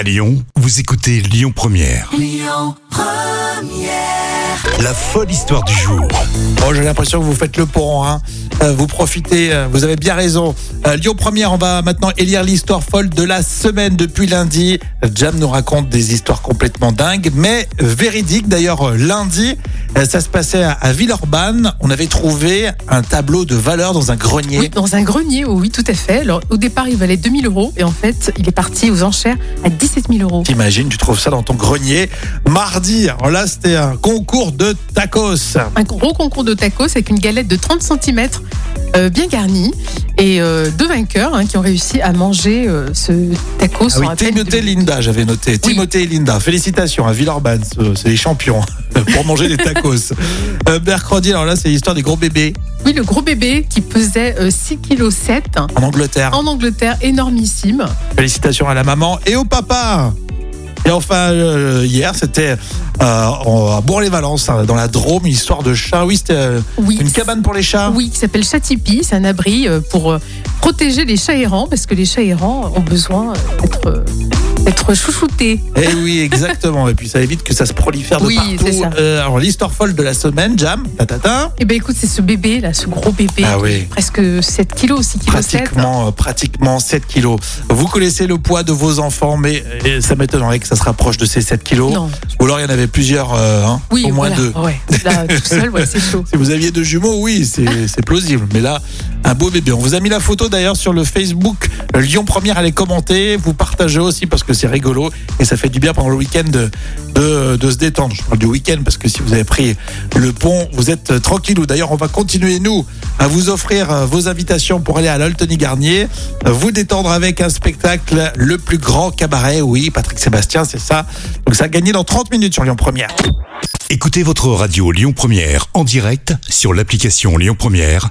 À Lyon, vous écoutez Lyon Première. La folle histoire du jour. Bon, j'ai l'impression que vous faites le pont, hein. Euh, vous profitez, euh, vous avez bien raison. Euh, Lyon Première, on va maintenant élire l'histoire folle de la semaine depuis lundi. Jam nous raconte des histoires complètement dingues, mais véridiques. D'ailleurs, lundi, ça se passait à, Villeurbanne. On avait trouvé un tableau de valeur dans un grenier. Oui, dans un grenier, oui, tout à fait. Alors, au départ, il valait 2000 euros et en fait, il est parti aux enchères à 17 000 euros. T'imagines, tu trouves ça dans ton grenier. Mardi, alors là, c'était un concours de tacos. Un gros concours de tacos avec une galette de 30 cm bien garnie et euh, deux vainqueurs hein, qui ont réussi à manger euh, ce tacos Ah oui, Timothée et Linda, j'avais noté. Timothée et Linda, félicitations à Villeurbanne, ce- c'est les champions pour manger des tacos. Euh, mercredi, alors là, c'est l'histoire des gros bébés Oui, le gros bébé qui pesait 6,7 kg en Angleterre. en Angleterre, énormissime. Félicitations à la maman et au papa. Et enfin, euh, hier, c'était euh, à Bourg-les-Valences, hein, dans la Drôme, une histoire de chat. Oui, c'était euh, Oui. une cabane pour les chats. Oui, qui s'appelle Chatipi. C'est un abri pour protéger les chats errants parce que les chats errants ont besoin d'être euh, d'être chouchoutés. Eh oui, exactement. Et puis ça évite que ça se prolifère de Oui, partout. c'est ça. Euh, alors, l'histoire folle de la semaine, Jam, tatata. Eh ben écoute, c'est ce bébé là, ce gros bébé, Ah oui. presque 7 kilos, 6 kilos 7. Pratiquement, euh, pratiquement 7 kilos. Vous connaissez le poids de vos enfants, mais ça m'étonnerait que ça se rapproche de ces 7 kilos. Non. Ou alors il y en avait plusieurs, euh, hein, Oui, au moins voilà. deux. Ouais. Là, tout seul, ouais, c'est chaud. Si vous aviez deux jumeaux, oui, c'est plausible. Mais là, un beau bébé. On vous a mis la photo d'ailleurs sur le Facebook Lyon Première. Allez commenter, vous partagez aussi parce que c'est rigolo et ça fait du bien pendant le week-end de, de, de se détendre. Je parle du week-end parce que si vous avez pris le pont, vous êtes euh, tranquillou. D'ailleurs, on va continuer nous à vous offrir euh, vos invitations pour aller à l'Altony Garnier, euh, vous détendre avec un spectacle, le plus grand cabaret. Oui, Patrick Sébastien, c'est ça. Donc ça a gagné dans 30 minutes sur Lyon Première. Écoutez votre radio Lyon Première en direct sur l'application Lyon Première,